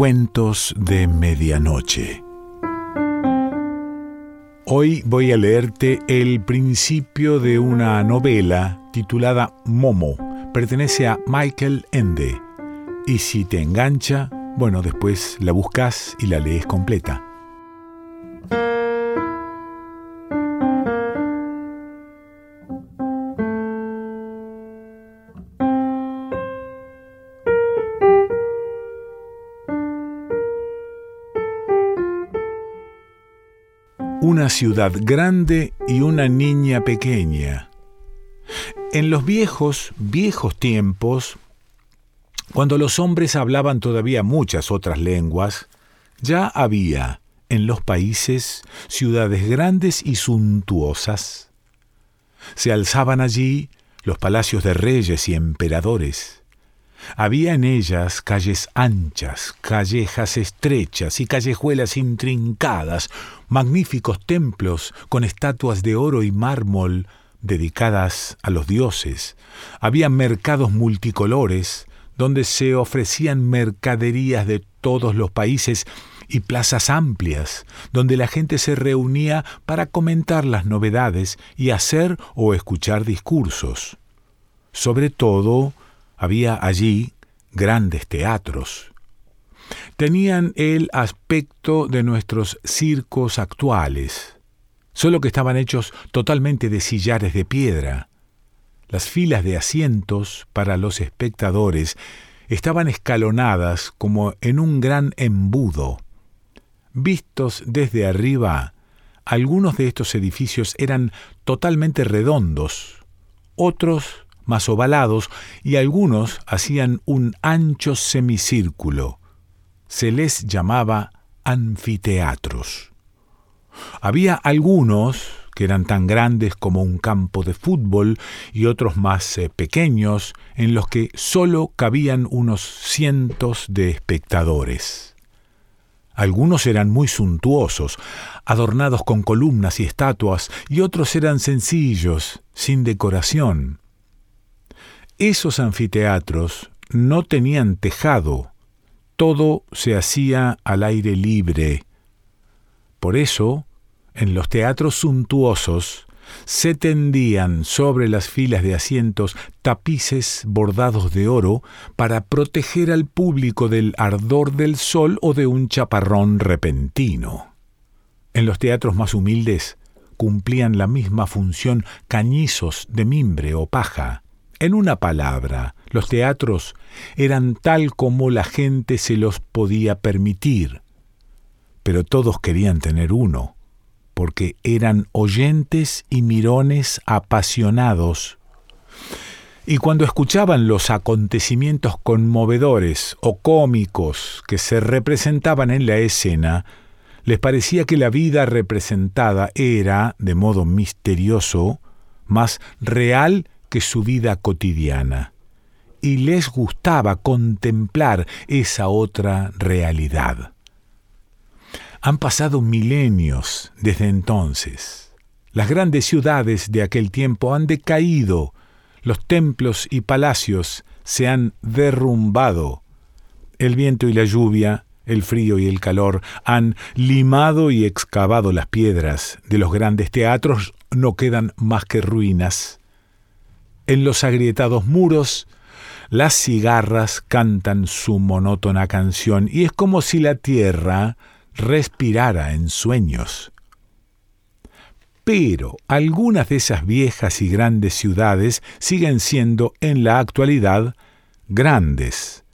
Cuentos de Medianoche. Hoy voy a leerte el principio de una novela titulada Momo. Pertenece a Michael Ende. Y si te engancha, bueno, después la buscas y la lees completa. Ciudad grande y una niña pequeña. En los viejos, viejos tiempos, cuando los hombres hablaban todavía muchas otras lenguas, ya había en los países ciudades grandes y suntuosas. Se alzaban allí los palacios de reyes y emperadores. Había en ellas calles anchas, callejas estrechas y callejuelas intrincadas, magníficos templos con estatuas de oro y mármol dedicadas a los dioses. Había mercados multicolores donde se ofrecían mercaderías de todos los países y plazas amplias, donde la gente se reunía para comentar las novedades y hacer o escuchar discursos. Sobre todo, había allí grandes teatros. Tenían el aspecto de nuestros circos actuales, solo que estaban hechos totalmente de sillares de piedra. Las filas de asientos para los espectadores estaban escalonadas como en un gran embudo. Vistos desde arriba, algunos de estos edificios eran totalmente redondos, otros más ovalados, y algunos hacían un ancho semicírculo. Se les llamaba anfiteatros. Había algunos que eran tan grandes como un campo de fútbol y otros más eh, pequeños, en los que sólo cabían unos cientos de espectadores. Algunos eran muy suntuosos, adornados con columnas y estatuas, y otros eran sencillos, sin decoración. Esos anfiteatros no tenían tejado, todo se hacía al aire libre. Por eso, en los teatros suntuosos, se tendían sobre las filas de asientos tapices bordados de oro para proteger al público del ardor del sol o de un chaparrón repentino. En los teatros más humildes cumplían la misma función cañizos de mimbre o paja. En una palabra, los teatros eran tal como la gente se los podía permitir, pero todos querían tener uno, porque eran oyentes y mirones apasionados. Y cuando escuchaban los acontecimientos conmovedores o cómicos que se representaban en la escena, les parecía que la vida representada era, de modo misterioso, más real que su vida cotidiana, y les gustaba contemplar esa otra realidad. Han pasado milenios desde entonces. Las grandes ciudades de aquel tiempo han decaído, los templos y palacios se han derrumbado. El viento y la lluvia, el frío y el calor han limado y excavado las piedras. De los grandes teatros no quedan más que ruinas. En los agrietados muros, las cigarras cantan su monótona canción y es como si la tierra respirara en sueños. Pero algunas de esas viejas y grandes ciudades siguen siendo en la actualidad grandes.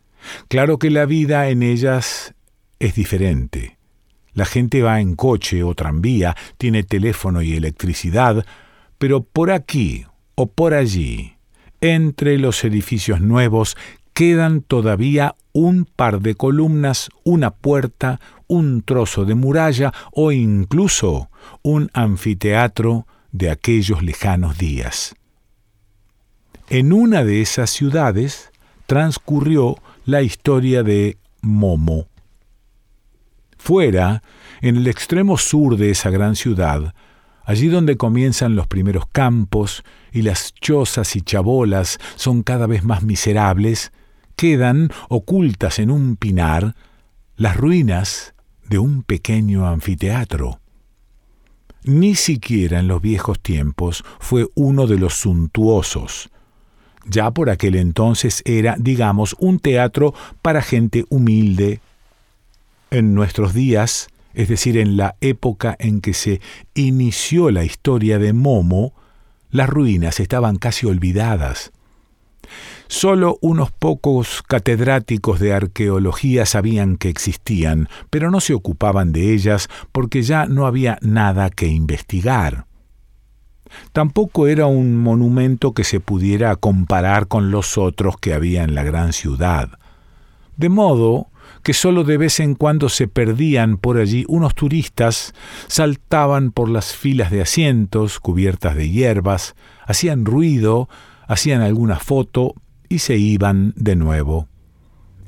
Claro que la vida en ellas es diferente. La gente va en coche o tranvía, tiene teléfono y electricidad, pero por aquí o por allí, entre los edificios nuevos, quedan todavía un par de columnas, una puerta, un trozo de muralla o incluso un anfiteatro de aquellos lejanos días. En una de esas ciudades transcurrió la historia de Momo. Fuera, en el extremo sur de esa gran ciudad, Allí donde comienzan los primeros campos y las chozas y chabolas son cada vez más miserables, quedan, ocultas en un pinar, las ruinas de un pequeño anfiteatro. Ni siquiera en los viejos tiempos fue uno de los suntuosos. Ya por aquel entonces era, digamos, un teatro para gente humilde. En nuestros días, es decir, en la época en que se inició la historia de Momo, las ruinas estaban casi olvidadas. Solo unos pocos catedráticos de arqueología sabían que existían, pero no se ocupaban de ellas porque ya no había nada que investigar. Tampoco era un monumento que se pudiera comparar con los otros que había en la gran ciudad. De modo que solo de vez en cuando se perdían por allí unos turistas, saltaban por las filas de asientos cubiertas de hierbas, hacían ruido, hacían alguna foto y se iban de nuevo.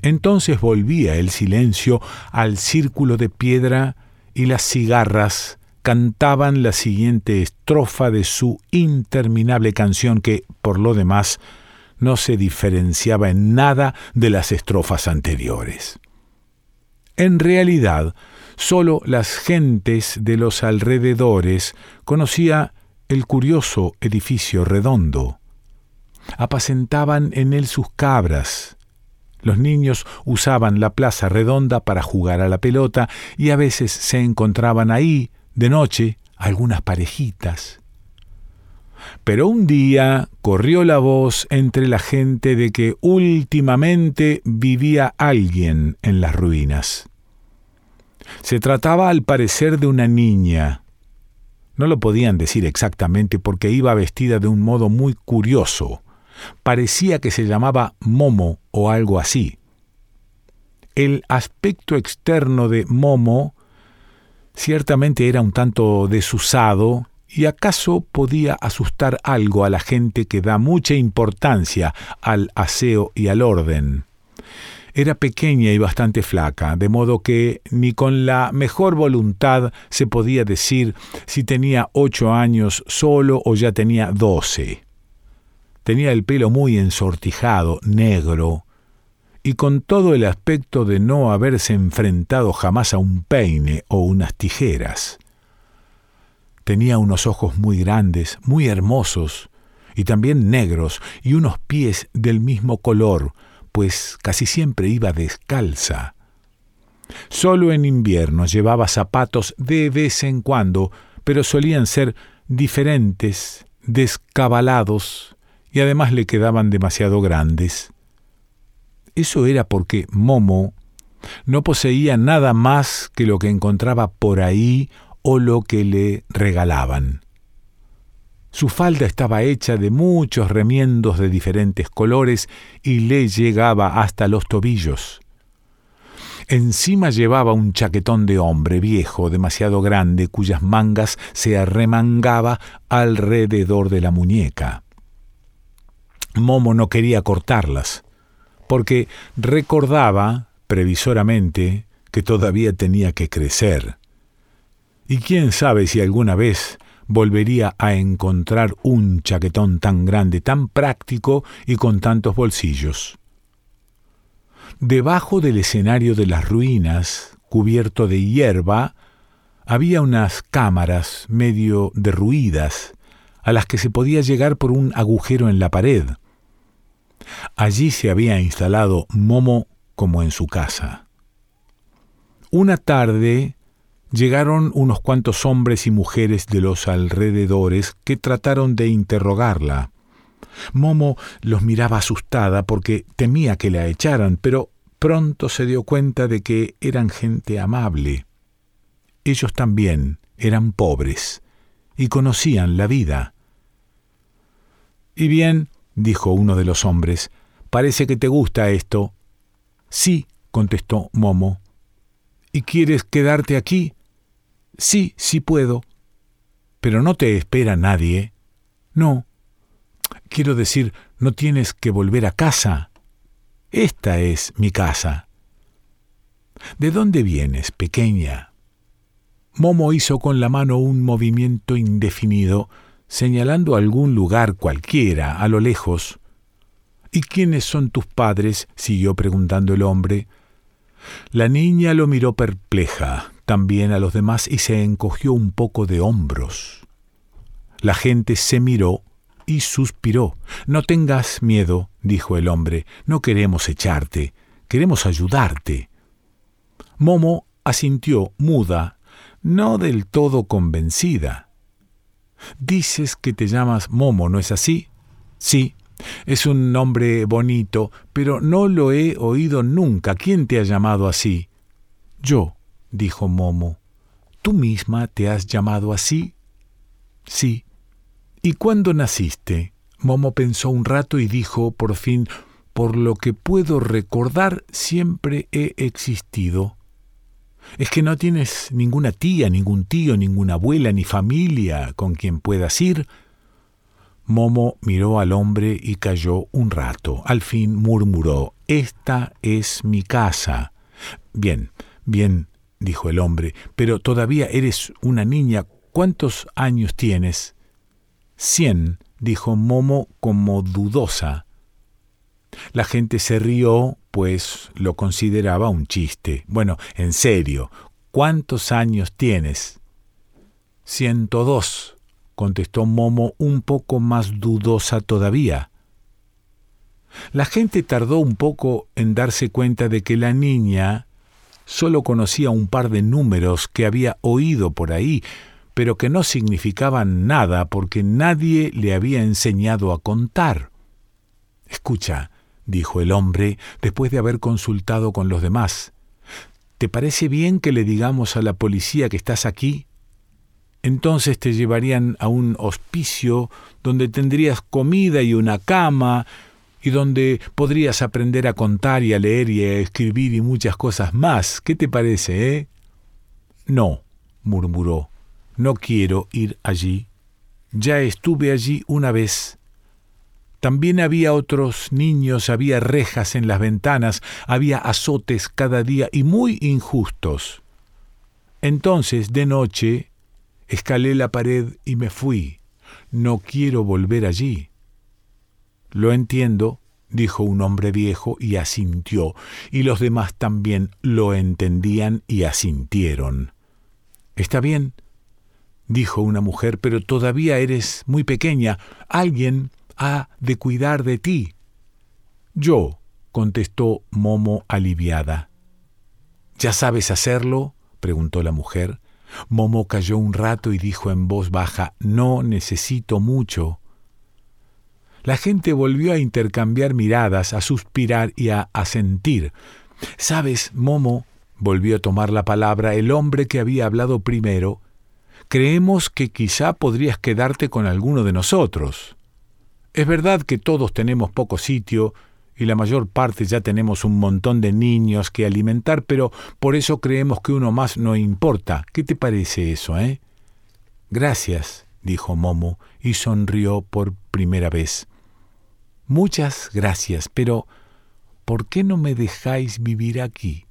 Entonces volvía el silencio al círculo de piedra y las cigarras cantaban la siguiente estrofa de su interminable canción que, por lo demás, no se diferenciaba en nada de las estrofas anteriores. En realidad, sólo las gentes de los alrededores conocía el curioso edificio redondo, apacentaban en él sus cabras. Los niños usaban la plaza redonda para jugar a la pelota y a veces se encontraban ahí, de noche, algunas parejitas. Pero un día corrió la voz entre la gente de que últimamente vivía alguien en las ruinas. Se trataba al parecer de una niña. No lo podían decir exactamente porque iba vestida de un modo muy curioso parecía que se llamaba Momo o algo así. El aspecto externo de Momo ciertamente era un tanto desusado y acaso podía asustar algo a la gente que da mucha importancia al aseo y al orden. Era pequeña y bastante flaca, de modo que ni con la mejor voluntad se podía decir si tenía ocho años solo o ya tenía doce. Tenía el pelo muy ensortijado, negro, y con todo el aspecto de no haberse enfrentado jamás a un peine o unas tijeras. Tenía unos ojos muy grandes, muy hermosos, y también negros, y unos pies del mismo color, pues casi siempre iba descalza. Solo en invierno llevaba zapatos de vez en cuando, pero solían ser diferentes, descabalados, y además le quedaban demasiado grandes. Eso era porque Momo no poseía nada más que lo que encontraba por ahí o lo que le regalaban. Su falda estaba hecha de muchos remiendos de diferentes colores y le llegaba hasta los tobillos. Encima llevaba un chaquetón de hombre viejo, demasiado grande, cuyas mangas se arremangaba alrededor de la muñeca. Momo no quería cortarlas, porque recordaba, previsoramente, que todavía tenía que crecer. Y quién sabe si alguna vez volvería a encontrar un chaquetón tan grande, tan práctico y con tantos bolsillos. Debajo del escenario de las ruinas, cubierto de hierba, había unas cámaras medio derruidas, a las que se podía llegar por un agujero en la pared. Allí se había instalado Momo como en su casa. Una tarde llegaron unos cuantos hombres y mujeres de los alrededores que trataron de interrogarla. Momo los miraba asustada porque temía que la echaran, pero pronto se dio cuenta de que eran gente amable. Ellos también eran pobres y conocían la vida. Y bien, dijo uno de los hombres, parece que te gusta esto. Sí, contestó Momo. ¿Y quieres quedarte aquí? Sí, sí puedo. Pero no te espera nadie. No. Quiero decir, no tienes que volver a casa. Esta es mi casa. ¿De dónde vienes, pequeña? Momo hizo con la mano un movimiento indefinido, señalando algún lugar cualquiera a lo lejos. ¿Y quiénes son tus padres? siguió preguntando el hombre. La niña lo miró perpleja, también a los demás, y se encogió un poco de hombros. La gente se miró y suspiró. No tengas miedo, dijo el hombre, no queremos echarte, queremos ayudarte. Momo asintió, muda, no del todo convencida. Dices que te llamas Momo, ¿no es así? Sí, es un nombre bonito, pero no lo he oído nunca. ¿Quién te ha llamado así? Yo, dijo Momo. ¿Tú misma te has llamado así? Sí. ¿Y cuándo naciste? Momo pensó un rato y dijo por fin, por lo que puedo recordar, siempre he existido. ¿Es que no tienes ninguna tía, ningún tío, ninguna abuela, ni familia con quien puedas ir? Momo miró al hombre y calló un rato. Al fin murmuró, Esta es mi casa. Bien, bien, dijo el hombre, pero todavía eres una niña. ¿Cuántos años tienes? Cien, dijo Momo como dudosa. La gente se rió, pues lo consideraba un chiste. Bueno, en serio, ¿cuántos años tienes? Ciento dos, contestó Momo un poco más dudosa todavía. La gente tardó un poco en darse cuenta de que la niña solo conocía un par de números que había oído por ahí, pero que no significaban nada porque nadie le había enseñado a contar. Escucha, dijo el hombre después de haber consultado con los demás. ¿Te parece bien que le digamos a la policía que estás aquí? Entonces te llevarían a un hospicio donde tendrías comida y una cama, y donde podrías aprender a contar y a leer y a escribir y muchas cosas más. ¿Qué te parece, eh? No, murmuró, no quiero ir allí. Ya estuve allí una vez. También había otros niños, había rejas en las ventanas, había azotes cada día y muy injustos. Entonces, de noche, Escalé la pared y me fui. No quiero volver allí. Lo entiendo, dijo un hombre viejo y asintió, y los demás también lo entendían y asintieron. Está bien, dijo una mujer, pero todavía eres muy pequeña. Alguien ha de cuidar de ti. Yo, contestó Momo aliviada. ¿Ya sabes hacerlo? preguntó la mujer. Momo calló un rato y dijo en voz baja, No necesito mucho. La gente volvió a intercambiar miradas, a suspirar y a asentir. Sabes, Momo, volvió a tomar la palabra el hombre que había hablado primero, creemos que quizá podrías quedarte con alguno de nosotros. Es verdad que todos tenemos poco sitio y la mayor parte ya tenemos un montón de niños que alimentar, pero por eso creemos que uno más no importa. ¿Qué te parece eso, eh? Gracias, dijo Momo, y sonrió por primera vez. Muchas gracias, pero ¿por qué no me dejáis vivir aquí?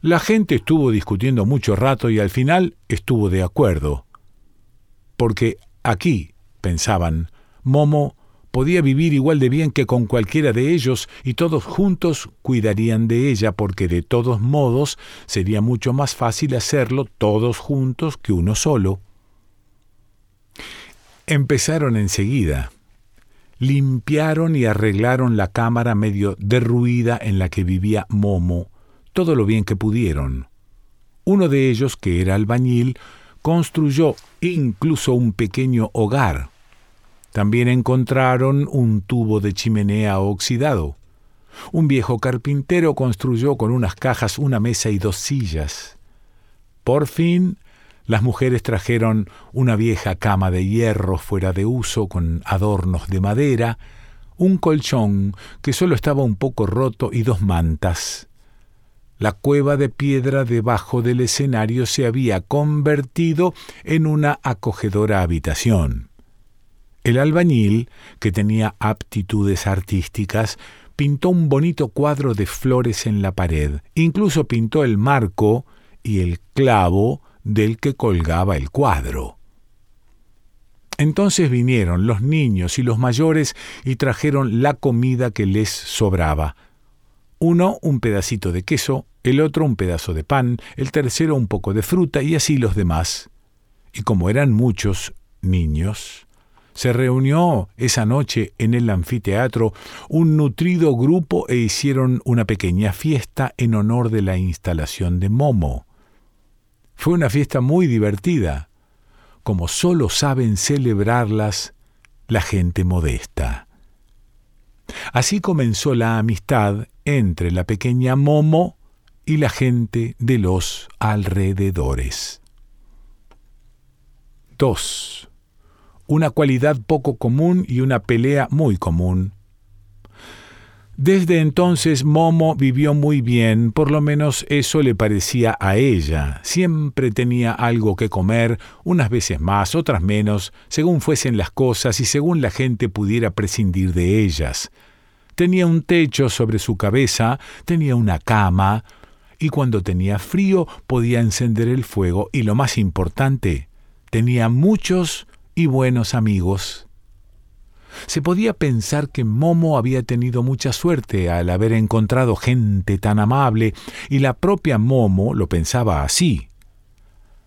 La gente estuvo discutiendo mucho rato y al final estuvo de acuerdo. Porque aquí, pensaban, Momo podía vivir igual de bien que con cualquiera de ellos y todos juntos cuidarían de ella porque de todos modos sería mucho más fácil hacerlo todos juntos que uno solo. Empezaron enseguida. Limpiaron y arreglaron la cámara medio derruida en la que vivía Momo, todo lo bien que pudieron. Uno de ellos, que era albañil, construyó incluso un pequeño hogar también encontraron un tubo de chimenea oxidado. Un viejo carpintero construyó con unas cajas una mesa y dos sillas. Por fin, las mujeres trajeron una vieja cama de hierro fuera de uso con adornos de madera, un colchón que solo estaba un poco roto y dos mantas. La cueva de piedra debajo del escenario se había convertido en una acogedora habitación. El albañil, que tenía aptitudes artísticas, pintó un bonito cuadro de flores en la pared, incluso pintó el marco y el clavo del que colgaba el cuadro. Entonces vinieron los niños y los mayores y trajeron la comida que les sobraba. Uno un pedacito de queso, el otro un pedazo de pan, el tercero un poco de fruta y así los demás. Y como eran muchos niños, se reunió esa noche en el anfiteatro un nutrido grupo e hicieron una pequeña fiesta en honor de la instalación de Momo. Fue una fiesta muy divertida, como solo saben celebrarlas la gente modesta. Así comenzó la amistad entre la pequeña Momo y la gente de los alrededores. 2 una cualidad poco común y una pelea muy común. Desde entonces Momo vivió muy bien, por lo menos eso le parecía a ella. Siempre tenía algo que comer, unas veces más, otras menos, según fuesen las cosas y según la gente pudiera prescindir de ellas. Tenía un techo sobre su cabeza, tenía una cama, y cuando tenía frío podía encender el fuego, y lo más importante, tenía muchos y buenos amigos. Se podía pensar que Momo había tenido mucha suerte al haber encontrado gente tan amable, y la propia Momo lo pensaba así.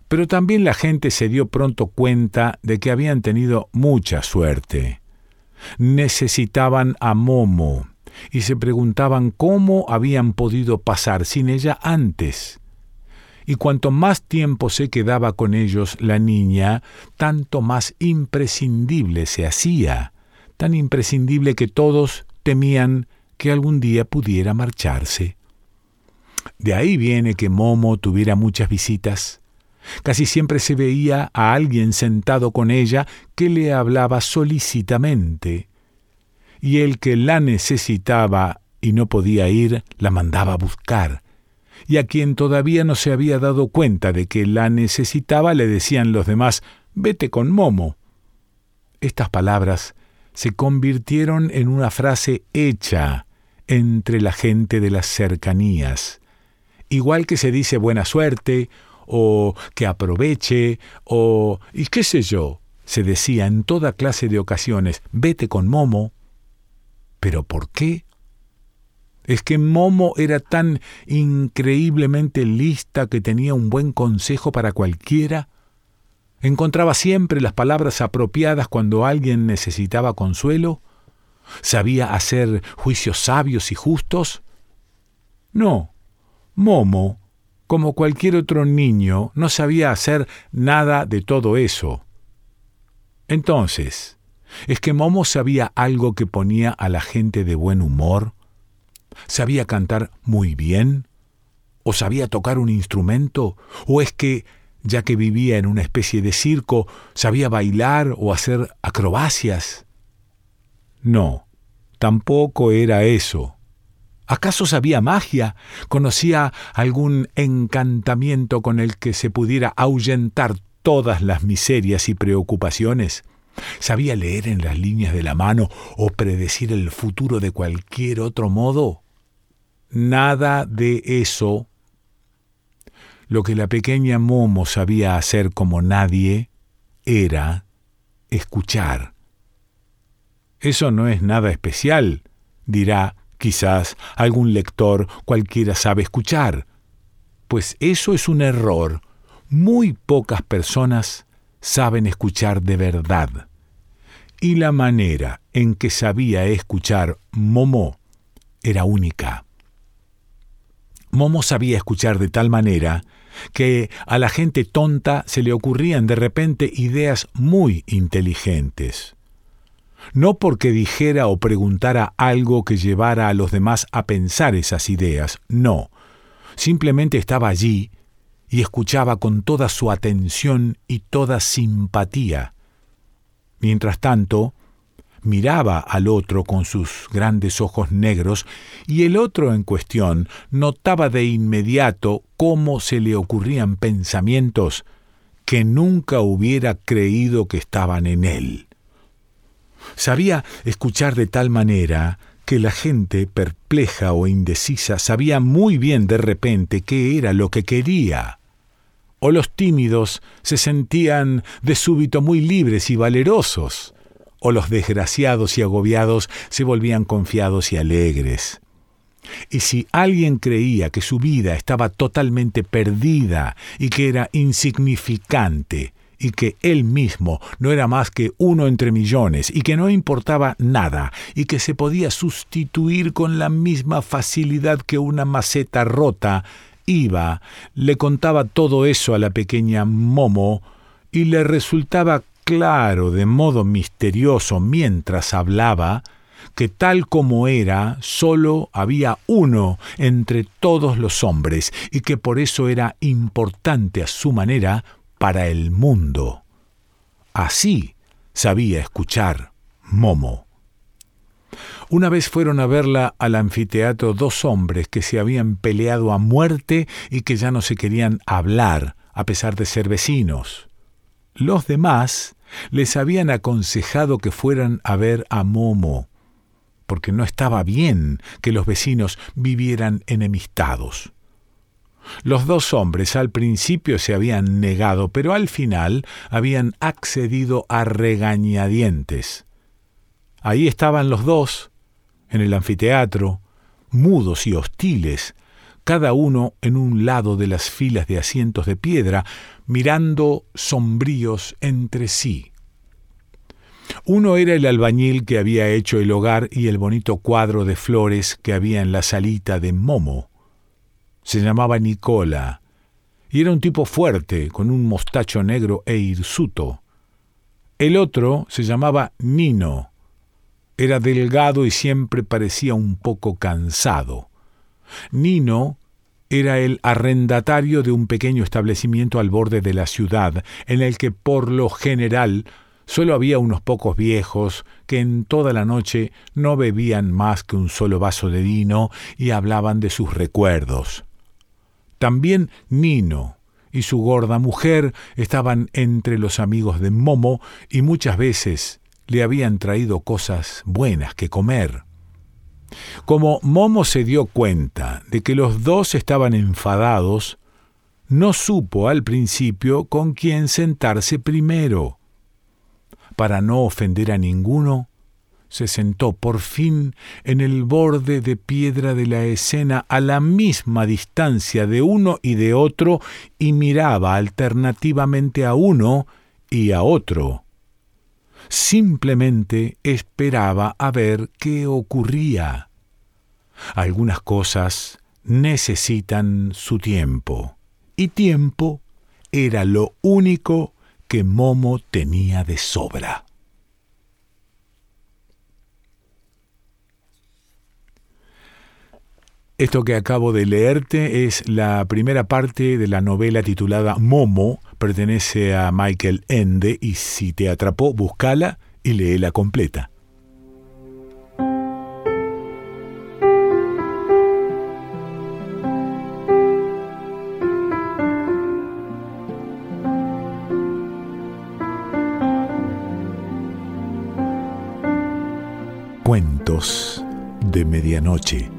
Pero también la gente se dio pronto cuenta de que habían tenido mucha suerte. Necesitaban a Momo y se preguntaban cómo habían podido pasar sin ella antes y cuanto más tiempo se quedaba con ellos la niña, tanto más imprescindible se hacía, tan imprescindible que todos temían que algún día pudiera marcharse. De ahí viene que Momo tuviera muchas visitas. Casi siempre se veía a alguien sentado con ella que le hablaba solícitamente, y el que la necesitaba y no podía ir, la mandaba a buscar, y a quien todavía no se había dado cuenta de que la necesitaba le decían los demás, vete con Momo. Estas palabras se convirtieron en una frase hecha entre la gente de las cercanías, igual que se dice buena suerte, o que aproveche, o y qué sé yo, se decía en toda clase de ocasiones, vete con Momo. ¿Pero por qué? Es que Momo era tan increíblemente lista que tenía un buen consejo para cualquiera. Encontraba siempre las palabras apropiadas cuando alguien necesitaba consuelo. ¿Sabía hacer juicios sabios y justos? No, Momo, como cualquier otro niño, no sabía hacer nada de todo eso. Entonces, ¿es que Momo sabía algo que ponía a la gente de buen humor? ¿Sabía cantar muy bien? ¿O sabía tocar un instrumento? ¿O es que, ya que vivía en una especie de circo, sabía bailar o hacer acrobacias? No, tampoco era eso. ¿Acaso sabía magia? ¿Conocía algún encantamiento con el que se pudiera ahuyentar todas las miserias y preocupaciones? ¿Sabía leer en las líneas de la mano o predecir el futuro de cualquier otro modo? Nada de eso. Lo que la pequeña Momo sabía hacer como nadie era escuchar. Eso no es nada especial, dirá quizás algún lector, cualquiera sabe escuchar. Pues eso es un error. Muy pocas personas saben escuchar de verdad. Y la manera en que sabía escuchar Momo era única. Momo sabía escuchar de tal manera que a la gente tonta se le ocurrían de repente ideas muy inteligentes. No porque dijera o preguntara algo que llevara a los demás a pensar esas ideas, no. Simplemente estaba allí y escuchaba con toda su atención y toda simpatía. Mientras tanto, miraba al otro con sus grandes ojos negros y el otro en cuestión notaba de inmediato cómo se le ocurrían pensamientos que nunca hubiera creído que estaban en él. Sabía escuchar de tal manera que la gente perpleja o indecisa sabía muy bien de repente qué era lo que quería. O los tímidos se sentían de súbito muy libres y valerosos o los desgraciados y agobiados se volvían confiados y alegres. Y si alguien creía que su vida estaba totalmente perdida y que era insignificante, y que él mismo no era más que uno entre millones, y que no importaba nada, y que se podía sustituir con la misma facilidad que una maceta rota, iba, le contaba todo eso a la pequeña Momo, y le resultaba claro de modo misterioso mientras hablaba, que tal como era, sólo había uno entre todos los hombres, y que por eso era importante a su manera para el mundo. Así sabía escuchar Momo. Una vez fueron a verla al anfiteatro dos hombres que se habían peleado a muerte y que ya no se querían hablar, a pesar de ser vecinos. Los demás les habían aconsejado que fueran a ver a Momo, porque no estaba bien que los vecinos vivieran enemistados. Los dos hombres al principio se habían negado, pero al final habían accedido a regañadientes. Ahí estaban los dos, en el anfiteatro, mudos y hostiles, cada uno en un lado de las filas de asientos de piedra, mirando sombríos entre sí. Uno era el albañil que había hecho el hogar y el bonito cuadro de flores que había en la salita de Momo. Se llamaba Nicola, y era un tipo fuerte, con un mostacho negro e hirsuto. El otro se llamaba Nino. Era delgado y siempre parecía un poco cansado. Nino era el arrendatario de un pequeño establecimiento al borde de la ciudad, en el que por lo general solo había unos pocos viejos que en toda la noche no bebían más que un solo vaso de vino y hablaban de sus recuerdos. También Nino y su gorda mujer estaban entre los amigos de Momo y muchas veces le habían traído cosas buenas que comer. Como Momo se dio cuenta de que los dos estaban enfadados, no supo al principio con quién sentarse primero. Para no ofender a ninguno, se sentó por fin en el borde de piedra de la escena a la misma distancia de uno y de otro y miraba alternativamente a uno y a otro. Simplemente esperaba a ver qué ocurría. Algunas cosas necesitan su tiempo, y tiempo era lo único que Momo tenía de sobra. Esto que acabo de leerte es la primera parte de la novela titulada Momo, pertenece a Michael Ende y si te atrapó, búscala y léela completa. Cuentos de Medianoche.